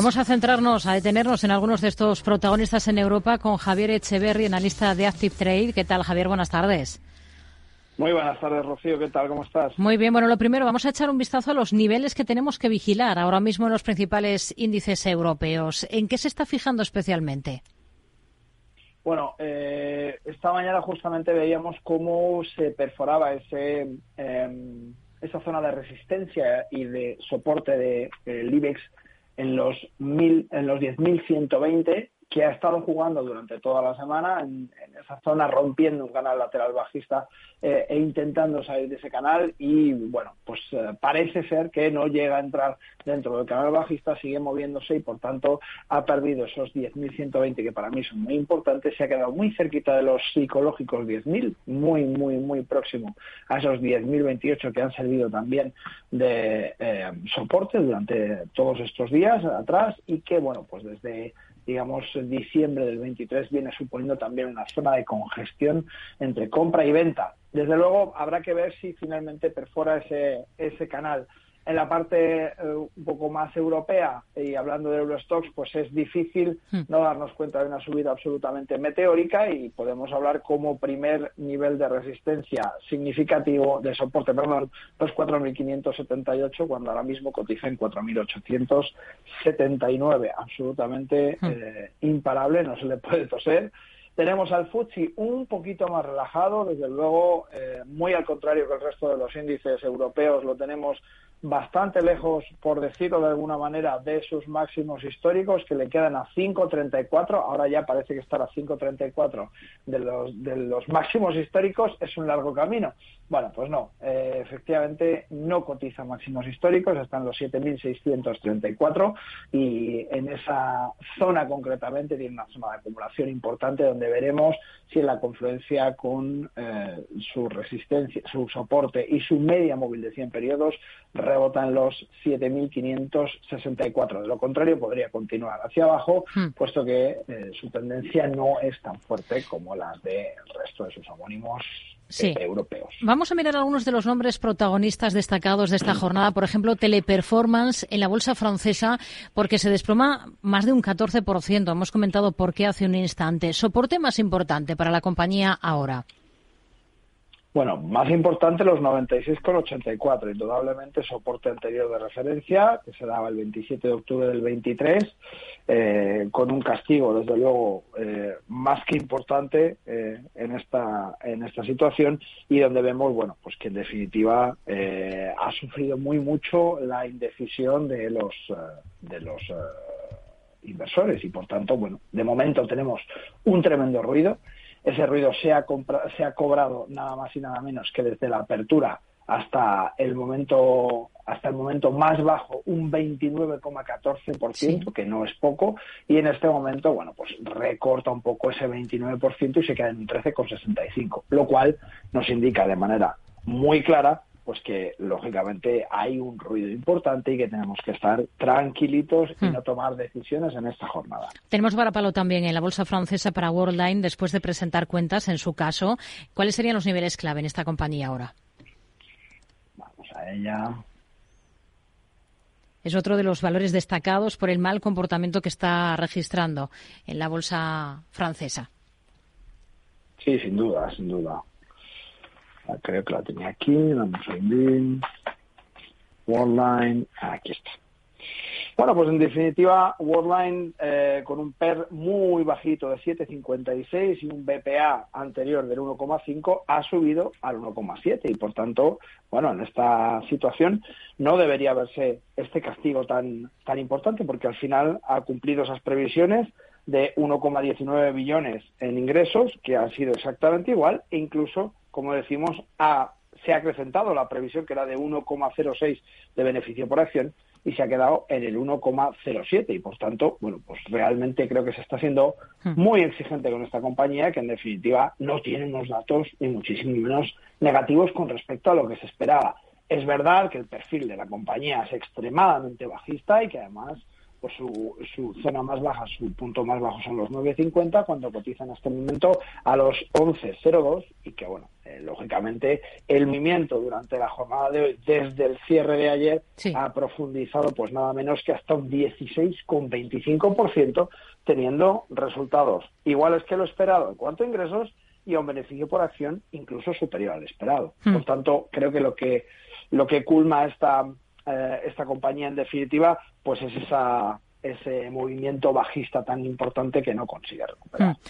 Vamos a centrarnos, a detenernos en algunos de estos protagonistas en Europa con Javier Echeverry, analista de Active Trade. ¿Qué tal, Javier? Buenas tardes. Muy buenas tardes, Rocío. ¿Qué tal? ¿Cómo estás? Muy bien. Bueno, lo primero, vamos a echar un vistazo a los niveles que tenemos que vigilar ahora mismo en los principales índices europeos. ¿En qué se está fijando especialmente? Bueno, eh, esta mañana justamente veíamos cómo se perforaba ese, em, esa zona de resistencia y de soporte del de, IBEX en los, mil, en los 10.120 que ha estado jugando durante toda la semana en, esa zona, rompiendo un canal lateral bajista eh, e intentando salir de ese canal. Y bueno, pues eh, parece ser que no llega a entrar dentro del canal bajista, sigue moviéndose y por tanto ha perdido esos 10.120 que para mí son muy importantes, se ha quedado muy cerquita de los psicológicos 10.000, muy, muy, muy próximo a esos 10.028 que han servido también de eh, soporte durante todos estos días atrás y que bueno, pues desde digamos, diciembre del 23 viene suponiendo también una zona de congestión entre compra y venta. Desde luego, habrá que ver si finalmente perfora ese, ese canal en la parte eh, un poco más europea y hablando de Eurostox, pues es difícil hmm. no darnos cuenta de una subida absolutamente meteórica y podemos hablar como primer nivel de resistencia significativo de soporte, perdón, los 4.578 cuando ahora mismo cotiza en 4.879, absolutamente hmm. eh, imparable, no se le puede toser. Tenemos al FTSE un poquito más relajado, desde luego, eh, muy al contrario que el resto de los índices europeos, lo tenemos bastante lejos, por decirlo de alguna manera, de sus máximos históricos, que le quedan a 5.34, ahora ya parece que estar a 5.34 de los, de los máximos históricos es un largo camino. Bueno, pues no, eh, efectivamente no cotiza máximos históricos, están los 7.634 y en esa zona concretamente tiene una zona de acumulación importante donde veremos si en la confluencia con eh, su resistencia, su soporte y su media móvil de 100 periodos rebotan los 7.564. De lo contrario, podría continuar hacia abajo, hmm. puesto que eh, su tendencia no es tan fuerte como las del resto de sus homónimos eh, europeos. Vamos a mirar algunos de los nombres protagonistas destacados de esta jornada. Por ejemplo, Teleperformance en la bolsa francesa, porque se desploma más de un 14%. Hemos comentado por qué hace un instante. Soporte más importante para la compañía ahora. Bueno, más importante los 96,84, indudablemente soporte anterior de referencia, que se daba el 27 de octubre del 23, eh, con un castigo, desde luego, eh, más que importante eh, en, esta, en esta situación y donde vemos, bueno, pues que en definitiva ha sufrido muy mucho la indecisión de los, de los inversores. Y, por tanto, bueno, de momento tenemos un tremendo ruido ese ruido se ha, se ha cobrado nada más y nada menos que desde la apertura hasta el momento hasta el momento más bajo un 29,14%, que no es poco, y en este momento, bueno, pues recorta un poco ese 29% y se queda en un 13,65, lo cual nos indica de manera muy clara pues que lógicamente hay un ruido importante y que tenemos que estar tranquilitos y hmm. no tomar decisiones en esta jornada. Tenemos varapalo también en la bolsa francesa para Worldline después de presentar cuentas en su caso. ¿Cuáles serían los niveles clave en esta compañía ahora? Vamos a ella. Es otro de los valores destacados por el mal comportamiento que está registrando en la bolsa francesa. Sí, sin duda, sin duda. Creo que la tenía aquí, vamos a ir. Worldline, aquí está. Bueno, pues en definitiva, Worldline eh, con un PER muy bajito de 7,56 y un BPA anterior del 1,5 ha subido al 1,7 y por tanto, bueno, en esta situación no debería verse este castigo tan, tan importante porque al final ha cumplido esas previsiones de 1,19 billones en ingresos, que han sido exactamente igual, e incluso como decimos, se ha acrecentado la previsión que era de 1,06 de beneficio por acción y se ha quedado en el 1,07 y por tanto, bueno, pues realmente creo que se está siendo hmm. muy exigente con esta compañía que en definitiva no tiene unos datos ni muchísimo menos negativos con respecto a lo que se esperaba. Es verdad que el perfil de la compañía es extremadamente bajista y que además pues su, su zona más baja, su punto más bajo son los 9.50, cuando cotizan hasta el momento a los 11.02 y que, bueno, eh, lógicamente el movimiento durante la jornada de hoy, desde el cierre de ayer, ha profundizado pues nada menos que hasta un 16,25%, teniendo resultados iguales que lo esperado en cuanto a ingresos y a un beneficio por acción incluso superior al esperado. Hmm. Por tanto, creo que lo que lo que culma esta eh, esta compañía en definitiva, pues es esa ese movimiento bajista tan importante que no consigue recuperar. Hmm.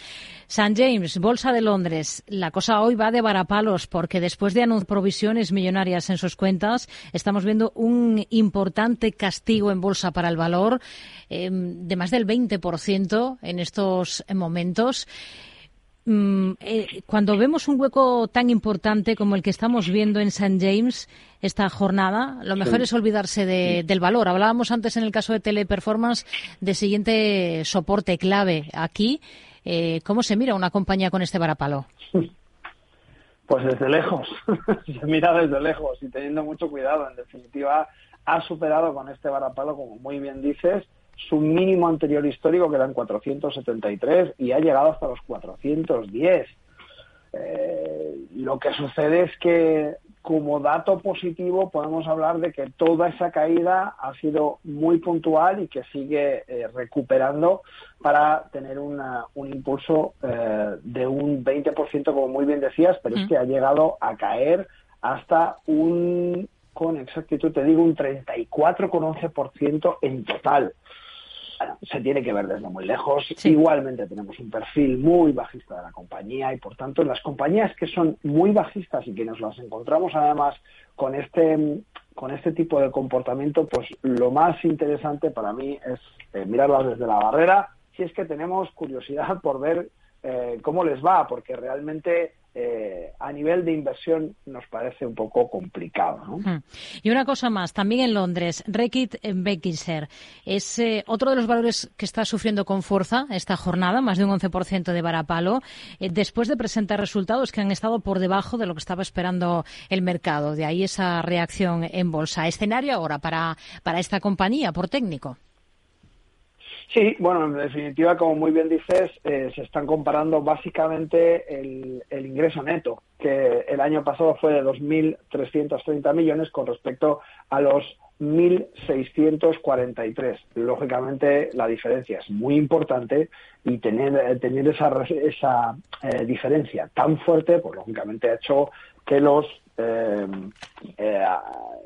San James, Bolsa de Londres. La cosa hoy va de varapalos porque después de anunciar provisiones millonarias en sus cuentas, estamos viendo un importante castigo en bolsa para el valor em, de más del 20% en estos momentos. Mm, eh, cuando vemos un hueco tan importante como el que estamos viendo en St. James esta jornada, lo mejor es olvidarse del valor. Hablábamos antes en el caso de Teleperformance de siguiente soporte clave. Aquí, eh, ¿cómo se mira una compañía con este varapalo? Pues desde lejos, se mira desde lejos y teniendo mucho cuidado. En definitiva, ha superado con este varapalo, como muy bien dices, su mínimo anterior histórico, que eran 473, y ha llegado hasta los 410. Eh, lo que sucede es que como dato positivo podemos hablar de que toda esa caída ha sido muy puntual y que sigue eh, recuperando para tener un impulso eh, de un 20%, como muy bien decías, pero es que ha llegado a caer hasta un, con exactitud te digo, un 34,11% en total se tiene que ver desde muy lejos. Igualmente tenemos un perfil muy bajista de la compañía y por tanto las compañías que son muy bajistas y que nos las encontramos además con este con este tipo de comportamiento, pues lo más interesante para mí es eh, mirarlas desde la barrera, si es que tenemos curiosidad por ver eh, cómo les va, porque realmente eh, a nivel de inversión nos parece un poco complicado. Hmm. Y una cosa más, también en Londres, Reckitt Beckinsale es eh, otro de los valores que está sufriendo con fuerza esta jornada, más de un 11% de varapalo, eh, después de presentar resultados que han estado por debajo de lo que estaba esperando el mercado. De ahí esa reacción en bolsa. Escenario ahora para, para esta compañía, por técnico. Sí, bueno, en definitiva, como muy bien dices, eh, se están comparando básicamente el, ingreso neto, que el año pasado fue de 2.330 millones con respecto a los 1.643. Lógicamente, la diferencia es muy importante y tener, tener esa, esa eh, diferencia tan fuerte, pues lógicamente ha hecho que los eh, eh,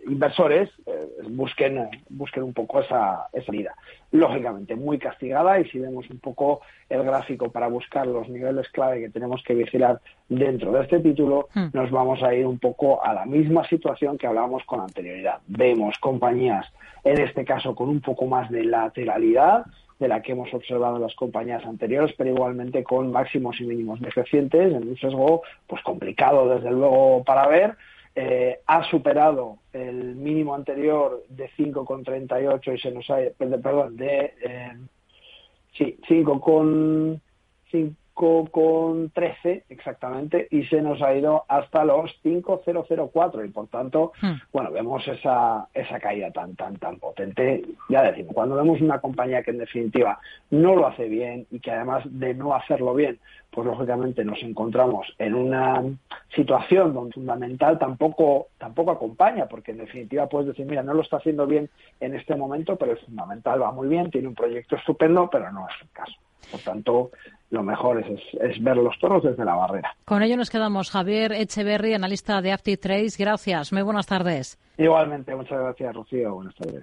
inversores eh, busquen, busquen un poco esa, esa vida. Lógicamente, muy castigada y si vemos un poco el gráfico para buscar los niveles clave que tenemos que vigilar dentro de este título, hmm. nos vamos a ir un poco a la misma situación que hablábamos con anterioridad. Vemos compañías, en este caso, con un poco más de lateralidad, de la que hemos observado en las compañías anteriores, pero igualmente con máximos y mínimos decrecientes, en un sesgo pues complicado desde luego para ver. Eh, ha superado el mínimo anterior de 5,38 y se nos ha, perdón, de eh, sí, 5 con con 13 exactamente y se nos ha ido hasta los 5,004 y por tanto, hmm. bueno, vemos esa, esa caída tan, tan, tan potente. Ya decimos, cuando vemos una compañía que en definitiva no lo hace bien y que además de no hacerlo bien, pues lógicamente nos encontramos en una situación donde fundamental tampoco, tampoco acompaña, porque en definitiva puedes decir, mira, no lo está haciendo bien en este momento, pero el fundamental va muy bien, tiene un proyecto estupendo, pero no es el caso. Por tanto, lo mejor es, ver los toros desde la barrera. Con ello nos quedamos. Javier Echeverry, analista de Trades. Gracias. Muy buenas tardes. Igualmente, muchas gracias, Rocío. Buenas tardes.